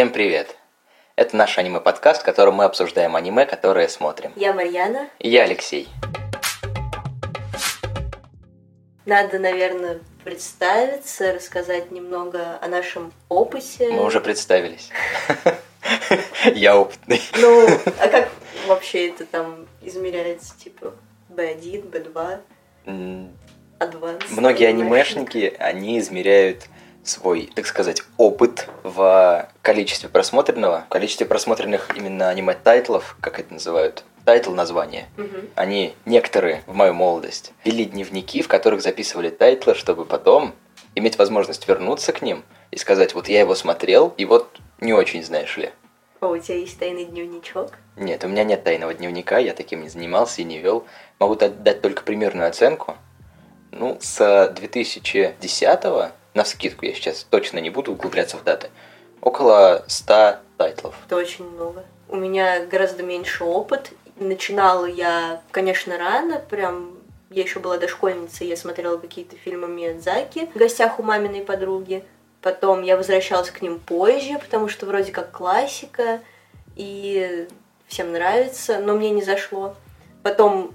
Всем привет! Это наш аниме-подкаст, в котором мы обсуждаем аниме, которые смотрим. Я Марьяна. И я Алексей. Надо, наверное, представиться, рассказать немного о нашем опыте. Мы уже представились. Я опытный. Ну, а как вообще это там измеряется? Типа B1, B2, Advanced? Многие анимешники, они измеряют свой, так сказать, опыт в количестве просмотренного, в количестве просмотренных именно аниме-title ов, как это называют, title названия. Угу. Они, некоторые, в мою молодость, вели дневники, в которых записывали title ы, чтобы потом иметь возможность вернуться к ним и сказать, вот я его смотрел, и вот не очень, знаешь ли. О, у тебя есть тайный дневничок? Нет, у меня нет тайного дневника, я таким не занимался и не вел. Могу дать только примерную оценку. Ну, с 2010 на скидку я сейчас точно не буду углубляться в даты, около 100 тайтлов. Это очень много. У меня гораздо меньше опыт. Начинала я, конечно, рано, прям я еще была дошкольницей, я смотрела какие-то фильмы Миядзаки в гостях у маминой подруги. Потом я возвращалась к ним позже, потому что вроде как классика, и всем нравится, но мне не зашло. Потом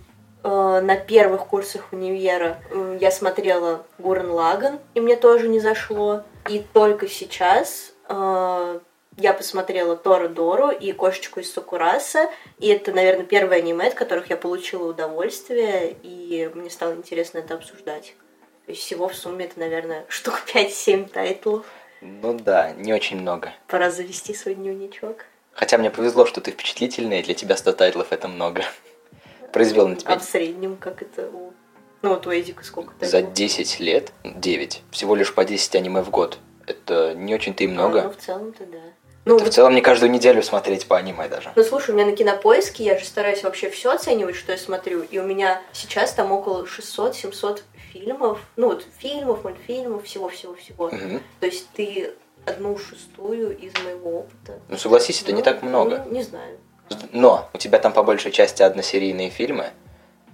на первых курсах универа э, я смотрела Гурен Лаган, и мне тоже не зашло. И только сейчас э, я посмотрела Тора Дору и Кошечку из Сакураса, и это, наверное, первое аниме, от которых я получила удовольствие, и мне стало интересно это обсуждать. То есть всего в сумме это, наверное, штук 5-7 тайтлов. Ну да, не очень много. Пора завести свой дневничок. Хотя мне повезло, что ты впечатлительная, и для тебя 100 тайтлов это много. Произвел на тебя. А в среднем как это у... Ну вот у Эдика сколько? За 10 лет 9. Всего лишь по 10 аниме в год. Это не очень-то и много. А, ну в целом-то да. Ну, это в целом не каждую неделю смотреть по аниме даже. Ну слушай, у меня на кинопоиске я же стараюсь вообще все оценивать, что я смотрю, и у меня сейчас там около 600-700 фильмов, ну вот фильмов, мультфильмов, всего-всего-всего. Мгм. То есть ты одну шестую из моего опыта. Ну согласись, это не Ну, так много. ну, не знаю. Но у тебя там по большей части односерийные фильмы,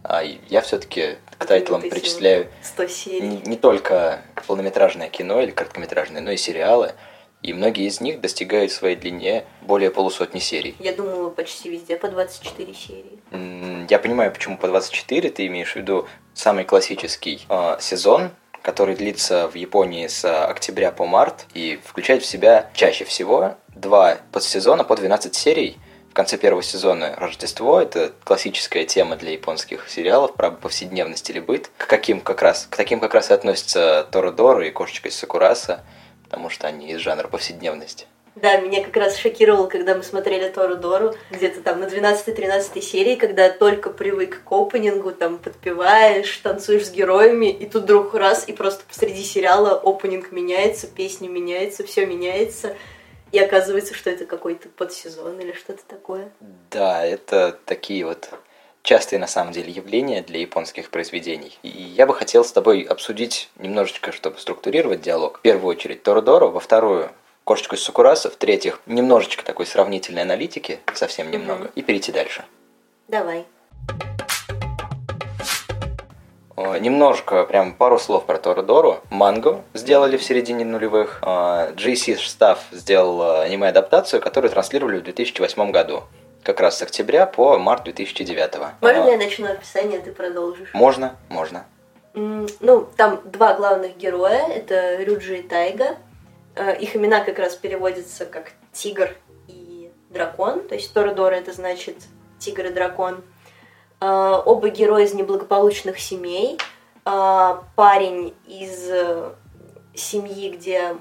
а я все-таки к тайтлам причисляю 100 серий. не, не только полнометражное кино или короткометражное, но и сериалы. И многие из них достигают в своей длине более полусотни серий. Я думала почти везде по 24 серии. Я понимаю, почему по 24 ты имеешь в виду самый классический э, сезон, который длится в Японии с октября по март и включает в себя чаще всего два подсезона по 12 серий. В конце первого сезона Рождество – это классическая тема для японских сериалов про повседневность или быт. К каким как раз, к таким как раз и относятся Торадора и Кошечка из Сакураса, потому что они из жанра повседневности. Да, меня как раз шокировало, когда мы смотрели Тору Дору, где-то там на 12-13 серии, когда только привык к опенингу, там подпеваешь, танцуешь с героями, и тут вдруг раз, и просто посреди сериала опенинг меняется, песня меняется, все меняется, и оказывается, что это какой-то подсезон или что-то такое. Да, это такие вот частые на самом деле явления для японских произведений. И я бы хотел с тобой обсудить немножечко, чтобы структурировать диалог. В первую очередь Торадоро, во вторую Кошечку из Сакураса, в третьих немножечко такой сравнительной аналитики, совсем немного, Мгм. и перейти дальше. Давай. Немножко, прям пару слов про Торадору. Мангу сделали в середине нулевых. А, GC Staff сделал а, аниме-адаптацию, которую транслировали в 2008 году. Как раз с октября по март 2009. Можно я начну описание, а ты продолжишь? Можно, можно. Ну, там два главных героя, это Рюджи и Тайга. Э, Их имена как раз переводятся как тигр и дракон, то есть Торадора это значит тигр и дракон. Э, Оба героя из неблагополучных семей. Э, Парень из э, семьи, где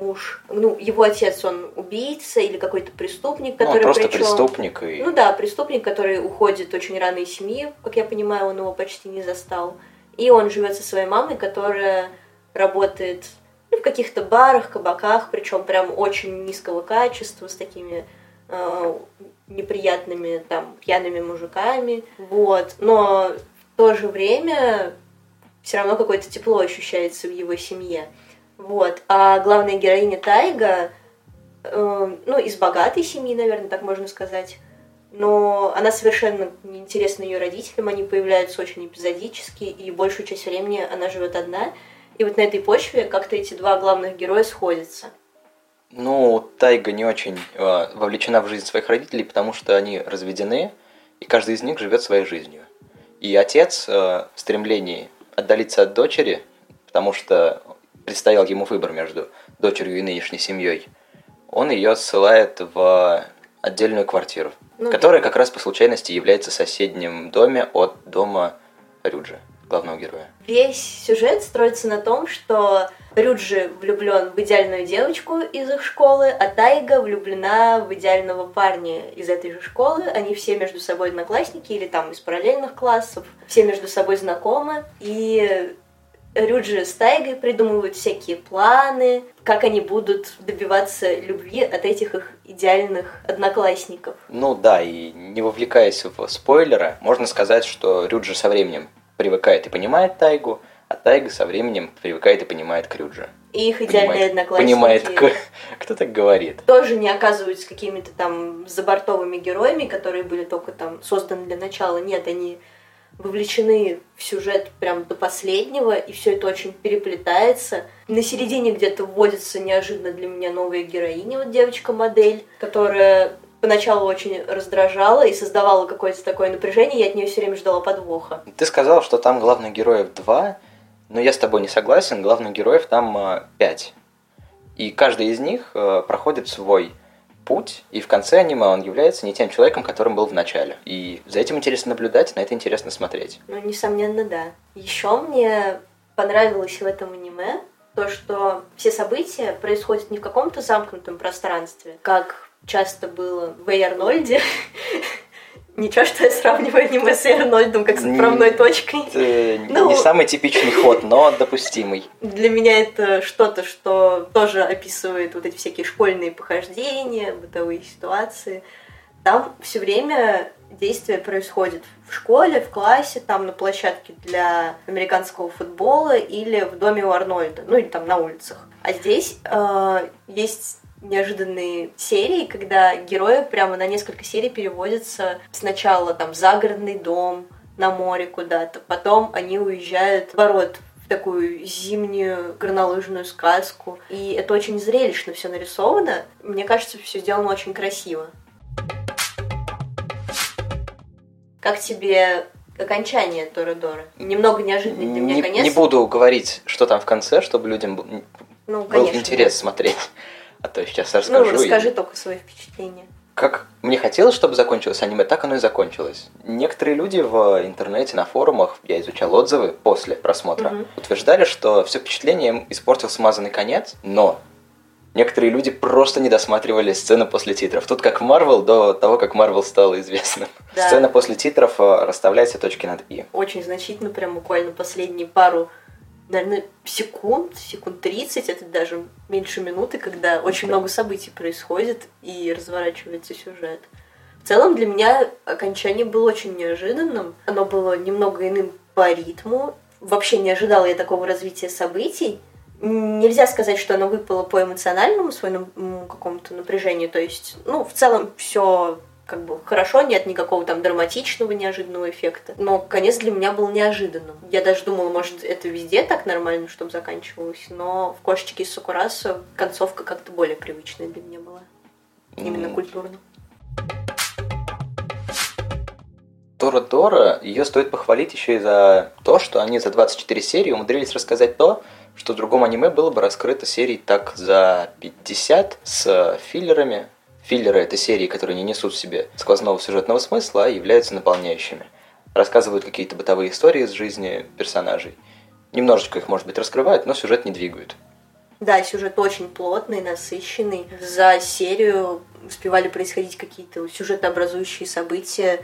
муж, ну, его отец, он убийца или какой-то преступник, Ну, который просто причем- преступник и... ну да, преступник, который уходит очень рано из семьи, как я понимаю, он его почти не застал. И он живет со своей мамой, которая работает ну, в каких-то барах, кабаках, причем прям очень низкого качества, с такими э, неприятными там пьяными мужиками. Вот. Но в то же время все равно какое-то тепло ощущается в его семье. Вот. А главная героиня Тайга, э, ну, из богатой семьи, наверное, так можно сказать. Но она совершенно неинтересна ее родителям, они появляются очень эпизодически, и большую часть времени она живет одна. И вот на этой почве как-то эти два главных героя сходятся. Ну, Тайга не очень э, вовлечена в жизнь своих родителей, потому что они разведены, и каждый из них живет своей жизнью. И отец э, в стремлении отдалиться от дочери, потому что предстоял ему выбор между дочерью и нынешней семьей, он ее ссылает в отдельную квартиру, Ну, которая как раз по случайности является соседним доме от дома Рюджи, главного героя. Весь сюжет строится на том, что Рюджи влюблен в идеальную девочку из их школы, а Тайга влюблена в идеального парня из этой же школы. Они все между собой одноклассники или там из параллельных классов, все между собой знакомы. И Рюджи с Тайгой придумывают всякие планы, как они будут добиваться любви от этих их идеальных одноклассников. Ну да, и не вовлекаясь в спойлеры, можно сказать, что Рюджи со временем привыкает и понимает Тайгу, а Тайга со временем привыкает и понимает к Рюджи. И их идеальные Понимает- одноклассники Понимает, кто так говорит. тоже не оказываются какими-то там забортовыми героями, которые были только там созданы для начала. Нет, они вовлечены в сюжет прям до последнего, и все это очень переплетается. На середине где-то вводится неожиданно для меня новая героиня, вот девочка-модель, которая поначалу очень раздражала и создавала какое-то такое напряжение, я от нее все время ждала подвоха. Ты сказал, что там главных героев два, но я с тобой не согласен, главных героев там а, пять. И каждый из них э, проходит свой путь, и в конце аниме он является не тем человеком, которым был в начале. И за этим интересно наблюдать, на это интересно смотреть. Ну, несомненно, да. Еще мне понравилось в этом аниме то, что все события происходят не в каком-то замкнутом пространстве, как часто было в Эй Арнольде. Ничего, что я сравниваю аниме с Арнольдом как с отправной точкой. Это Ну- не самый типичный ход, но допустимый. Для меня это что-то, что тоже описывает вот эти всякие школьные похождения, бытовые ситуации. Там все время действие происходит в школе, в классе, там на площадке для американского футбола или в доме у Арнольда, ну или там на улицах. А здесь э, есть неожиданные серии, когда герои прямо на несколько серий переводятся сначала там в загородный дом, на море куда-то, потом они уезжают наоборот в такую зимнюю горнолыжную сказку. И это очень зрелищно все нарисовано. Мне кажется, все сделано очень красиво. Как тебе окончание Торадора? Немного неожиданный для меня Не, конец. не буду говорить, что там в конце, чтобы людям был, Ну, был конечно. интерес смотреть. А то сейчас расскажу. Ну, и- расскажи только свои впечатления. Как мне хотелось, чтобы закончилось аниме, так оно и закончилось. Некоторые люди в интернете, на форумах, я изучал отзывы после просмотра, Мгм. утверждали, что все впечатление им испортил смазанный конец, но некоторые люди просто не досматривали сцену после титров. Тут как Марвел до того, как Марвел стало известным. Да. Сцена после титров э, расставляет все точки над «и». Очень значительно, прям буквально последние пару, наверное, секунд, секунд 30, это даже меньше минуты, когда очень много событий происходит и разворачивается сюжет. В целом для меня окончание было очень неожиданным. Оно было немного иным по ритму. Вообще не ожидала я такого развития событий. Нельзя сказать, что оно выпало по эмоциональному своему какому-то напряжению. То есть, ну, в целом все как бы хорошо, нет никакого там драматичного неожиданного эффекта. Но конец для меня был неожиданным. Я даже думала, может, это везде так нормально, чтобы заканчивалось, но в «Кошечке из Сакураса» концовка как-то более привычная для меня была. Именно М, культурно. Тора Дора, ее стоит похвалить еще и за то, что они за 24 серии умудрились рассказать то, что в другом аниме было бы раскрыто серий так за 50 с филлерами. Филлеры — это серии, которые не несут в себе сквозного сюжетного смысла, а являются наполняющими. Рассказывают какие-то бытовые истории из жизни персонажей. Немножечко их, может быть, раскрывают, но сюжет не двигают. Да, сюжет очень плотный, насыщенный. За серию успевали происходить какие-то сюжетообразующие события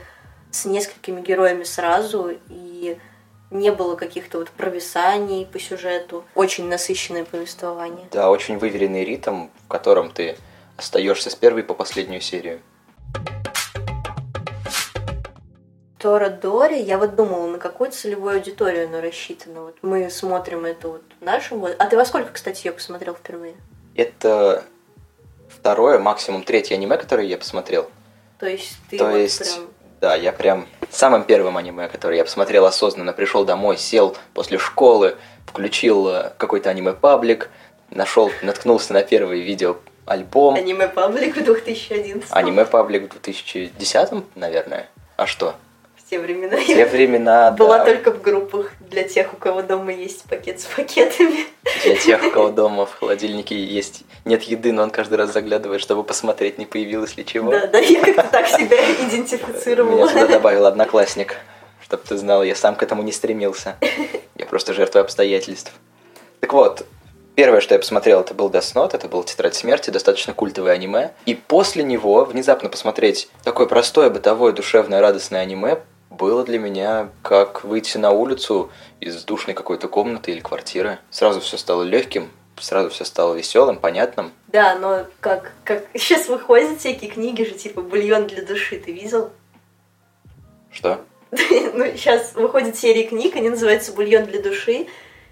с несколькими героями сразу, и не было каких-то вот провисаний по сюжету. Очень насыщенное повествование. Да, очень выверенный ритм, в котором ты остаешься с первой по последнюю серию. Тора Дори, я вот думала, на какую целевую аудиторию оно рассчитано. Вот мы смотрим это вот в нашем. А ты во сколько, кстати, ее посмотрел впервые? Это второе, максимум третье аниме, которое я посмотрел. То есть ты То вот есть, прям... да, я прям самым первым аниме, которое я посмотрел осознанно, пришел домой, сел после школы, включил э, какой-то аниме-паблик, нашел, наткнулся на первое видео альбом. Аниме Паблик в 2011 Аниме Паблик в 2010, наверное. А что? В те времена В те времена, была да. только в группах для тех, у кого дома есть пакет с пакетами. Для тех, у кого дома в холодильнике есть нет еды, но он каждый раз заглядывает, чтобы посмотреть, не появилось ли чего. Да, да, я как-то так себя Меня идентифицировала. сюда добавил одноклассник. Чтоб ты знал, я сам к этому не стремился. Я просто жертва обстоятельств. Так вот, первое, что я посмотрел, это был Death Note, это был Тетрадь смерти, достаточно культовое аниме. И после него внезапно посмотреть такое простое, бытовое, душевное, радостное аниме было для меня как выйти на улицу из душной какой-то комнаты или квартиры. Сразу все стало легким, сразу все стало веселым, понятным. Да, но как, как сейчас выходят всякие книги же, типа «Бульон для души», ты видел? Что? Ну, сейчас выходят серии книг, они называются «Бульон для души».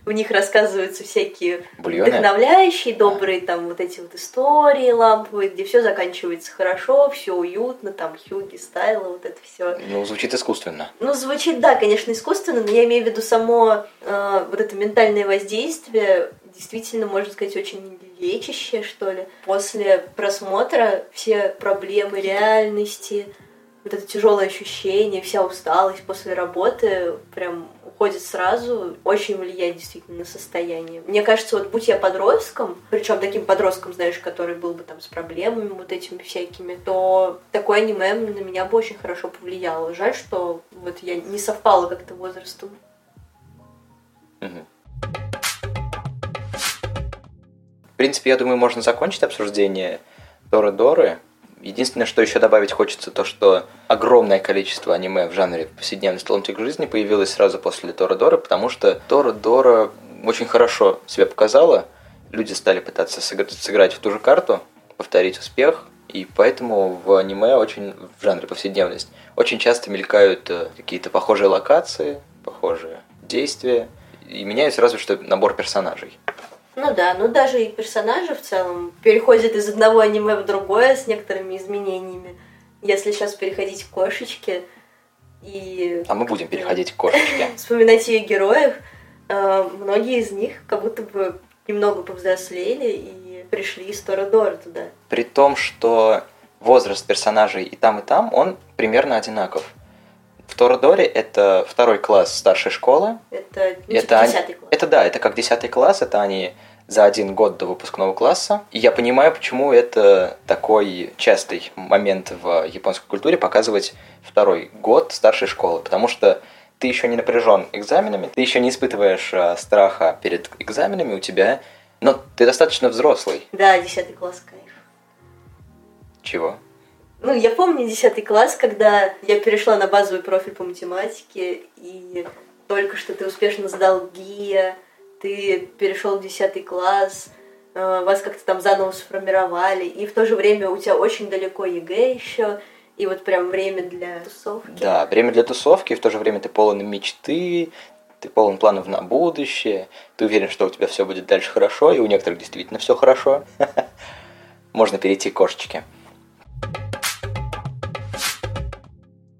В них рассказываются всякие Бульоны? вдохновляющие, добрые там вот эти вот истории ламповые, где все заканчивается хорошо, все уютно, там Хьюги, Стайла, вот это все. Ну, звучит искусственно. Ну, звучит, да, конечно, искусственно, но я имею в виду само э, вот это ментальное воздействие, действительно, можно сказать, очень лечащее, что ли. После просмотра все проблемы реальности, вот это тяжелое ощущение, вся усталость после работы прям уходит сразу, очень влияет действительно на состояние. Мне кажется, вот будь я подростком, причем таким подростком, знаешь, который был бы там с проблемами вот этими всякими, то такое аниме на меня бы очень хорошо повлияло. Жаль, что вот я не совпала как-то возрастом. В принципе, я думаю, можно закончить обсуждение Доры Доры. Единственное, что еще добавить хочется, то, что огромное количество аниме в жанре повседневной ломтик жизни появилось сразу после Дора Доры, потому что Дора Дора очень хорошо себя показала. Люди стали пытаться сыграть, сыграть в ту же карту, повторить успех, и поэтому в аниме очень в жанре повседневность очень часто мелькают э, какие-то похожие локации, похожие действия, и меняется разве что набор персонажей. Ну да, ну даже и персонажи в целом переходят из одного аниме в другое с некоторыми изменениями. Если сейчас переходить к кошечке и А мы будем переходить к кошечке. вспоминать ее героев, э, многие из них как будто бы немного повзрослели и пришли из Торадора туда. При том, что возраст персонажей и там, и там, он примерно одинаков. В Торадоре это второй класс старшей школы. Это, ну, Это типа они- 10 класс. Это да, это как 10 класс, это они за один год до выпускного класса. И я понимаю, почему это такой частый момент в японской культуре показывать второй год старшей школы. Потому что ты еще не напряжен экзаменами, ты еще не испытываешь э, страха перед экзаменами у тебя, но ты достаточно взрослый. Да, 10 класс кайф. Чего? Ну, я помню 10 класс, когда я перешла на базовый профиль по математике, и только что ты успешно сдал ГИА, ты перешел в 10 класс, э, вас как-то там заново сформировали, и в то же время у тебя очень далеко ЕГЭ еще, и вот прям время для тусовки. Да, время для тусовки, и в то же время ты полон мечты, ты полон планов на будущее, ты уверен, что у тебя все будет дальше хорошо, и у некоторых действительно все хорошо. Можно перейти к кошечке.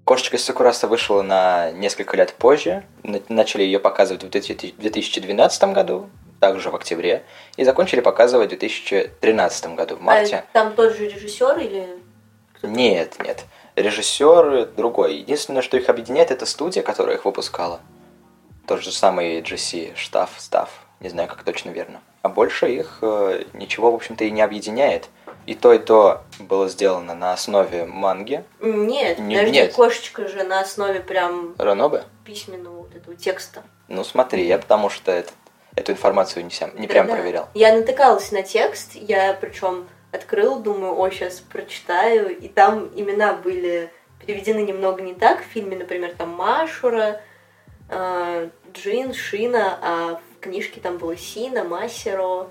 Кошечка из Сакураса вышла на несколько лет позже. На- Начали ее показывать в 2000 2012 году, также в октябре, и закончили показывать в 2013 году, в марте. А там тот же режиссер или? Нет, нет. Режиссер другой. Единственное, что их объединяет, это студия, которая их выпускала. Тот же самый GC, штаф, став. Не знаю, как точно верно. А больше их э, ничего, в общем-то, и не объединяет. И то, и то было сделано на основе манги Нет, Не- даже нет. кошечка же на основе прям Ранобе. письменного вот этого текста. Ну, смотри, я потому что это- эту информацию не, сям- не прям Да-да. проверял. Я натыкалась на текст, я причем открыл, думаю, о, сейчас прочитаю, и там имена были переведены немного не так. В фильме, например, там Машура, э, Джин, Шина, а в книжке там было Сина, Масеро.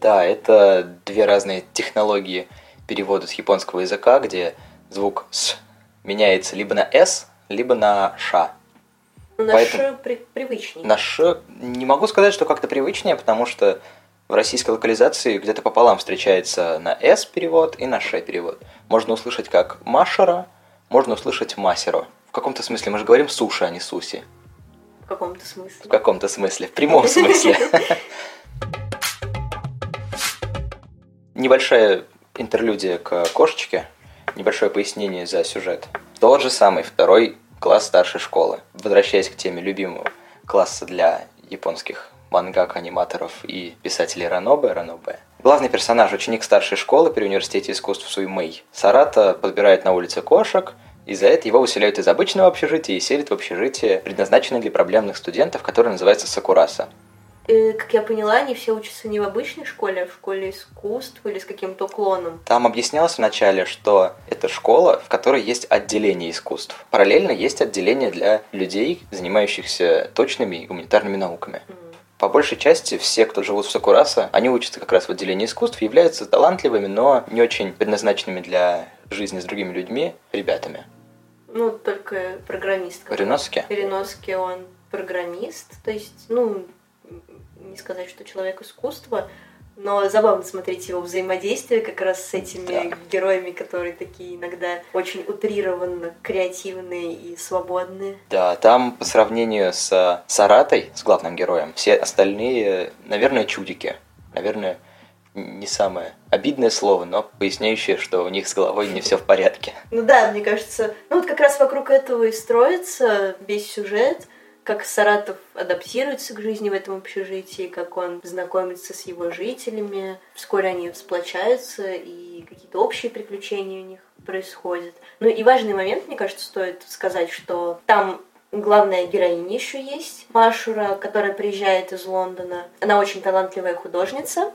Да, это две разные технологии перевода с японского языка, где звук «с» меняется либо на «с», либо на «ша». Ну, Поэтому- наши при- привычнее. Наш не могу сказать, что как-то привычнее, потому что в российской локализации где-то пополам встречается на «с» перевод и на «ш» перевод. Можно услышать как «машера», можно услышать «масеро». В каком-то смысле мы же говорим «суши», а не «суси». В каком-то смысле. В каком-то смысле, в прямом смысле. небольшая интерлюдия к кошечке, небольшое пояснение за сюжет. Тот же самый второй класс старшей школы. Возвращаясь к теме любимого класса для японских мангак, аниматоров и писателей Ранобе, Ранобе. Главный персонаж – ученик старшей школы при университете искусств Суймэй. Сарата подбирает на улице кошек, и за это его выселяют из обычного общежития и селят в общежитие, предназначенное для проблемных студентов, которое называется Сакураса. И, как я поняла, они все учатся не в обычной школе, а в школе искусств или с каким-то уклоном. Там объяснялось вначале, что это школа, в которой есть отделение искусств. Параллельно есть отделение для людей, занимающихся точными и гуманитарными науками. По большей части все, кто живут в Сакураса, они учатся как раз в отделении искусств, являются талантливыми, но не очень предназначенными для жизни с другими людьми ребятами. Ну, только программист. Риноски? Риноски, он программист, то есть, ну, не сказать, что человек искусства, но забавно смотреть его взаимодействие как раз с этими да. героями, которые такие иногда очень утрированно креативные и свободные. Да, там по сравнению с Саратой, с главным героем, все остальные, наверное, чудики. Наверное, не самое обидное слово, но поясняющее, что у них с головой не все в порядке. Ну да, мне кажется, ну вот как раз вокруг этого и строится весь сюжет как Саратов адаптируется к жизни в этом общежитии, как он знакомится с его жителями. Вскоре они сплочаются, и какие-то общие приключения у них происходят. Ну и важный момент, мне кажется, стоит сказать, что там главная героиня еще есть, Машура, которая приезжает из Лондона. Она очень талантливая художница,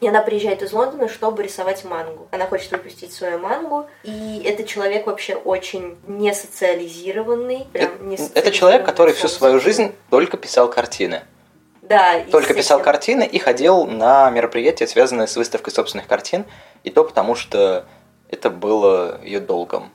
и она приезжает из Лондона, чтобы рисовать мангу. Она хочет выпустить свою мангу. И это человек вообще очень не социализированный. Прям это, не это человек, который всю свою жизнь только писал картины. Да. Только писал картины и ходил на мероприятия, связанные с выставкой собственных картин. И то потому, что это было ее долгом.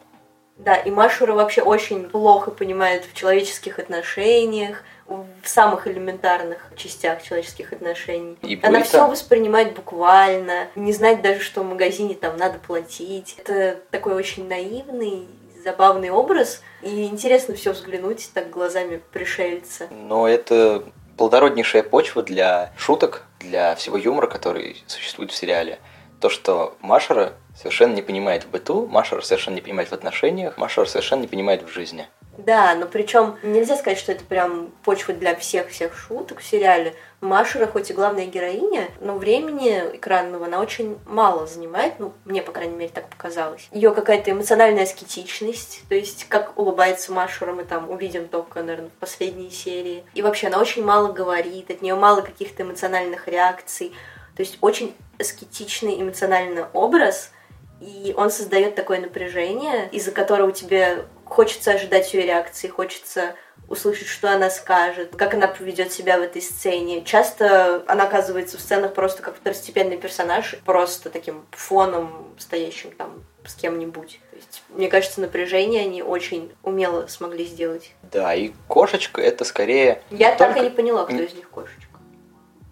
Да, и Машура вообще очень плохо понимает в человеческих отношениях, в самых элементарных частях человеческих отношений. И Она все воспринимает буквально, не знать даже, что в магазине там надо платить. Это такой очень наивный, забавный образ, и интересно все взглянуть так глазами пришельца. Но это плодороднейшая почва для шуток, для всего юмора, который существует в сериале. То, что Машера совершенно не понимает в быту, Машера совершенно не понимает в отношениях, Машера совершенно не понимает в жизни. Да, но причем нельзя сказать, что это прям почва для всех-всех шуток в сериале. Машера, хоть и главная героиня, но времени экранного она очень мало занимает, ну, мне, по крайней мере, так показалось. Ее какая-то эмоциональная аскетичность, то есть как улыбается Машера, мы там увидим только, наверное, в последней серии. И вообще она очень мало говорит, от нее мало каких-то эмоциональных реакций. То есть очень аскетичный эмоциональный образ, и он создает такое напряжение, из-за которого тебе хочется ожидать ее реакции, хочется услышать, что она скажет, как она поведет себя в этой сцене. Часто она оказывается в сценах просто как второстепенный персонаж, просто таким фоном, стоящим там с кем-нибудь. То есть, мне кажется, напряжение они очень умело смогли сделать. Да, и кошечка это скорее... Я так только... и не поняла, кто из них кошечка.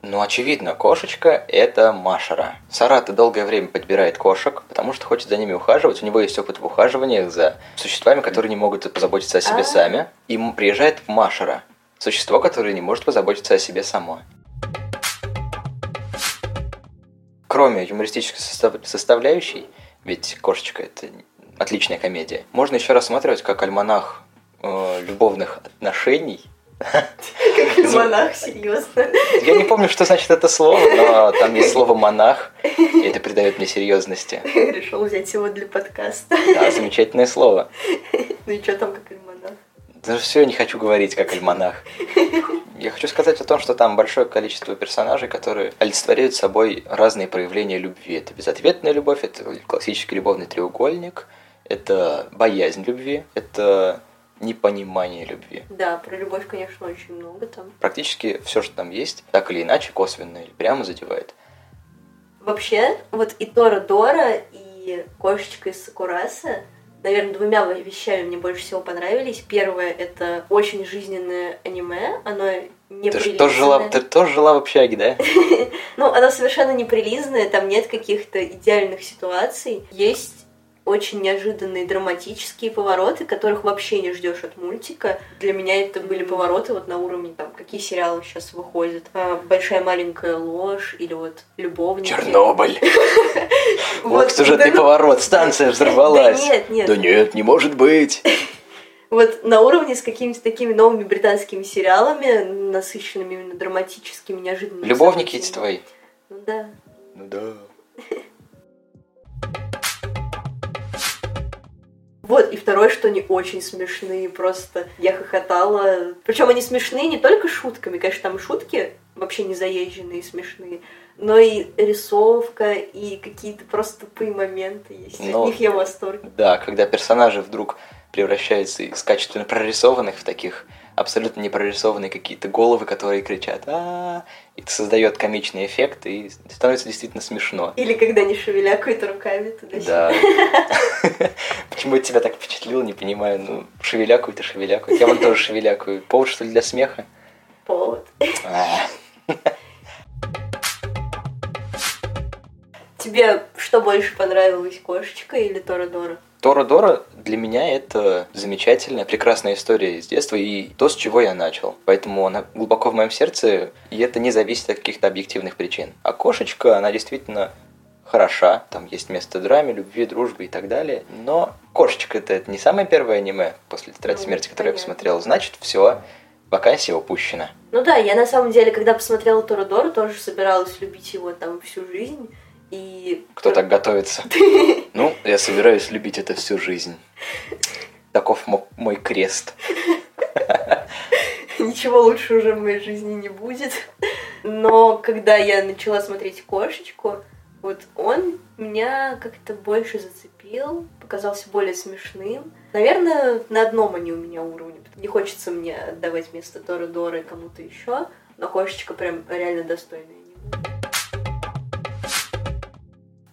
Ну, очевидно, кошечка – это Машера. Сарата долгое время подбирает кошек, потому что хочет за ними ухаживать. У него есть опыт в ухаживании за существами, которые не могут позаботиться о себе А-а-а. сами. И приезжает Машера, существо, которое не может позаботиться о себе само. Кроме юмористической состав... составляющей, ведь кошечка – это отличная комедия, можно еще рассматривать как альманах э, любовных отношений – монах, серьезно. Я не помню, что значит это слово, но там есть слово монах, и это придает мне серьезности. Решил взять его для подкаста. Да, замечательное слово. Ну и что там как альманах? Даже все, не хочу говорить как альманах. Я хочу сказать о том, что там большое количество персонажей, которые олицетворяют собой разные проявления любви. Это безответная любовь, это классический любовный треугольник, это боязнь любви, это непонимание любви. Да, про любовь, конечно, очень много там. Практически все, что там есть, так или иначе, косвенно или прямо задевает. Вообще, вот и Тора Дора, и Кошечка из Сакураса, наверное, двумя вещами мне больше всего понравились. Первое — это очень жизненное аниме, оно не ты, тоже жила, ты тоже жила в общаге, да? ну, оно совершенно неприлизное, там нет каких-то идеальных ситуаций. Есть очень неожиданные драматические повороты, которых вообще не ждешь от мультика. Для меня это были повороты вот на уровне там, какие сериалы сейчас выходят. А, Большая маленькая ложь или вот любовники. Чернобыль. Вот сюжетный поворот, станция взорвалась. Да нет, нет. Да нет, не может быть. Вот на уровне с какими-то такими новыми британскими сериалами, насыщенными именно драматическими, неожиданными Любовники эти твои. Ну да. Ну да. Вот, и второе, что они очень смешные, просто я хохотала. Причем они смешные не только шутками, конечно, там шутки вообще не заезженные и смешные, но и рисовка, и какие-то просто тупые моменты есть. Ну, От них я в восторге. Да, когда персонажи вдруг превращаются из качественно прорисованных в таких абсолютно не прорисованные какие-то головы, которые кричат а Это создает комичный эффект и становится действительно смешно. Или когда они шевелякают руками туда Да. Почему это тебя так впечатлило, не понимаю. Ну, шевелякают и шевелякают. Я вон тоже шевелякаю. Повод, что ли, для смеха? Повод. А, Тебе что больше понравилось, кошечка или Тора-Дора? Тора Дора для меня это замечательная, прекрасная история из детства и то, с чего я начал. Поэтому она глубоко в моем сердце, и это не зависит от каких-то объективных причин. А кошечка, она действительно хороша, там есть место драме, любви, дружбы и так далее. Но кошечка это, это не самое первое аниме после тетради Ну, смерти, которое я посмотрел. Значит, все, вакансия упущена. Ну да, я на самом деле, когда посмотрела Торадора, тоже собиралась любить его там всю жизнь. И Кто так готовится? Ну, я собираюсь любить это всю жизнь. Таков мо- мой крест. ничего лучше уже в моей жизни не будет. Но когда я начала смотреть кошечку, вот он меня как-то больше зацепил, показался более смешным. Наверное, на одном они у меня уровне. Не хочется мне отдавать место Тора Дора кому-то еще, но кошечка прям реально достойная.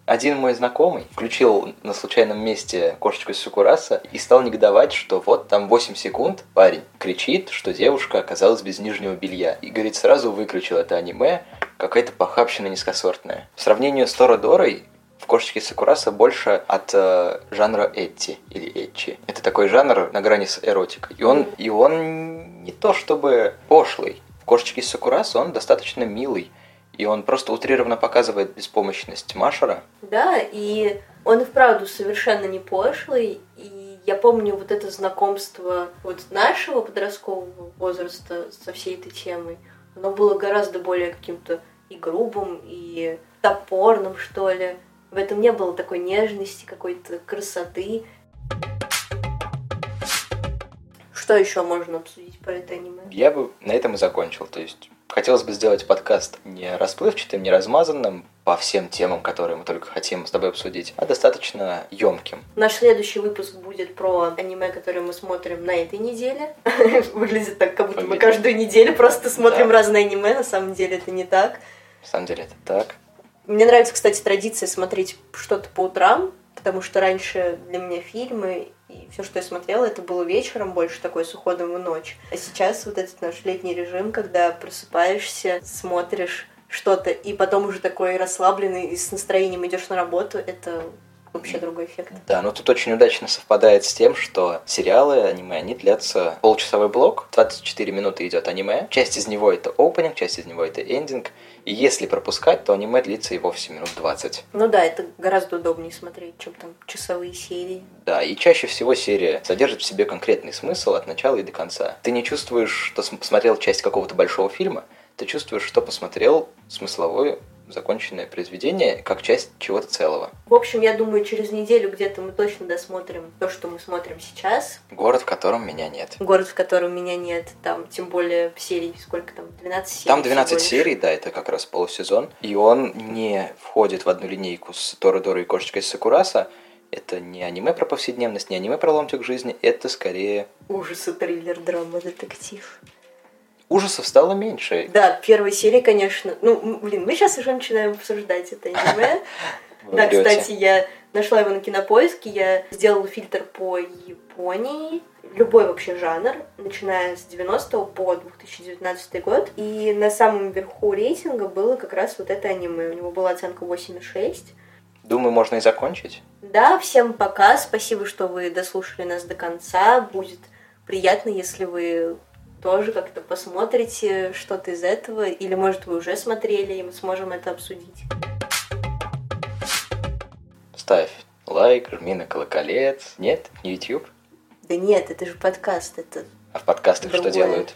Один мой знакомый включил на случайном месте кошечку из Сукураса и стал негодовать, что вот там 8 секунд парень кричит, что девушка оказалась без нижнего белья. И, говорит, сразу выключил это аниме, какая-то похабщина низкосортная. В сравнении с Торадорой, в «Кошечке Сакураса» больше от э, жанра Этти или Этчи. Это такой жанр на грани с эротикой. И он, и он не то чтобы пошлый. В «Кошечке Сакураса» он достаточно милый. И он просто утрированно показывает беспомощность Машера, Да, и он и вправду совершенно не пошлый. И я помню вот это знакомство вот нашего подросткового возраста со всей этой темой. Оно было гораздо более каким-то и грубым, и топорным, что ли. В этом не было такой нежности, какой-то красоты. Что еще можно обсудить про это аниме? Я бы на этом и закончил. То есть хотелось бы сделать подкаст не расплывчатым, не размазанным по всем темам, которые мы только хотим с тобой обсудить, а достаточно емким. Наш следующий выпуск будет про аниме, которое мы смотрим на этой неделе. Выглядит так, как будто мы каждую неделю просто смотрим Да. разные аниме. На самом деле это не так. На самом деле это так. Мне нравится, кстати, традиция смотреть что-то по утрам, потому что раньше для меня фильмы и все, что я смотрела, это было вечером, больше такой с уходом в ночь. А сейчас вот этот наш летний режим, когда просыпаешься, смотришь что-то, и потом уже такой расслабленный и с настроением идешь на работу, это вообще другой эффект. Да, но тут очень удачно совпадает с тем, что сериалы, аниме, они длятся полчасовой блок, 24 минуты идет аниме, часть из него это опенинг, часть из него это эндинг, и если пропускать, то аниме длится и вовсе минут 20. Ну да, это гораздо удобнее смотреть, чем там часовые серии. Да, и чаще всего серия содержит в себе конкретный смысл от начала и до конца. Ты не чувствуешь, что см- посмотрел часть какого-то большого фильма, ты чувствуешь, что посмотрел смысловое законченное произведение как часть чего-то целого. В общем, я думаю, через неделю где-то мы точно досмотрим то, что мы смотрим сейчас. Город, в котором меня нет. Город, в котором меня нет, там, тем более в серии, сколько там, 12 серий? Там 12 всего лишь. серий, да, это как раз полусезон. И он не входит в одну линейку с Торо и Кошечкой Сакураса. Это не аниме про повседневность, не аниме про ломтик жизни, это скорее... Ужасы, триллер, драма, детектив. Ужасов стало меньше. Да, первая серия, конечно. Ну, блин, мы сейчас уже начинаем обсуждать это аниме. Да, кстати, я нашла его на кинопоиске, я сделала фильтр по Японии, любой вообще жанр, начиная с 90 по 2019 год. И на самом верху рейтинга было как раз вот это аниме. У него была оценка 8,6. Думаю, можно и закончить. Да, всем пока. Спасибо, что вы дослушали нас до конца. Будет приятно, если вы тоже как-то посмотрите что-то из этого. Или, может, вы уже смотрели, и мы сможем это обсудить. Ставь лайк, жми на колоколец. Нет, не YouTube. Да нет, это же подкаст, это А в подкастах что Другое. делают?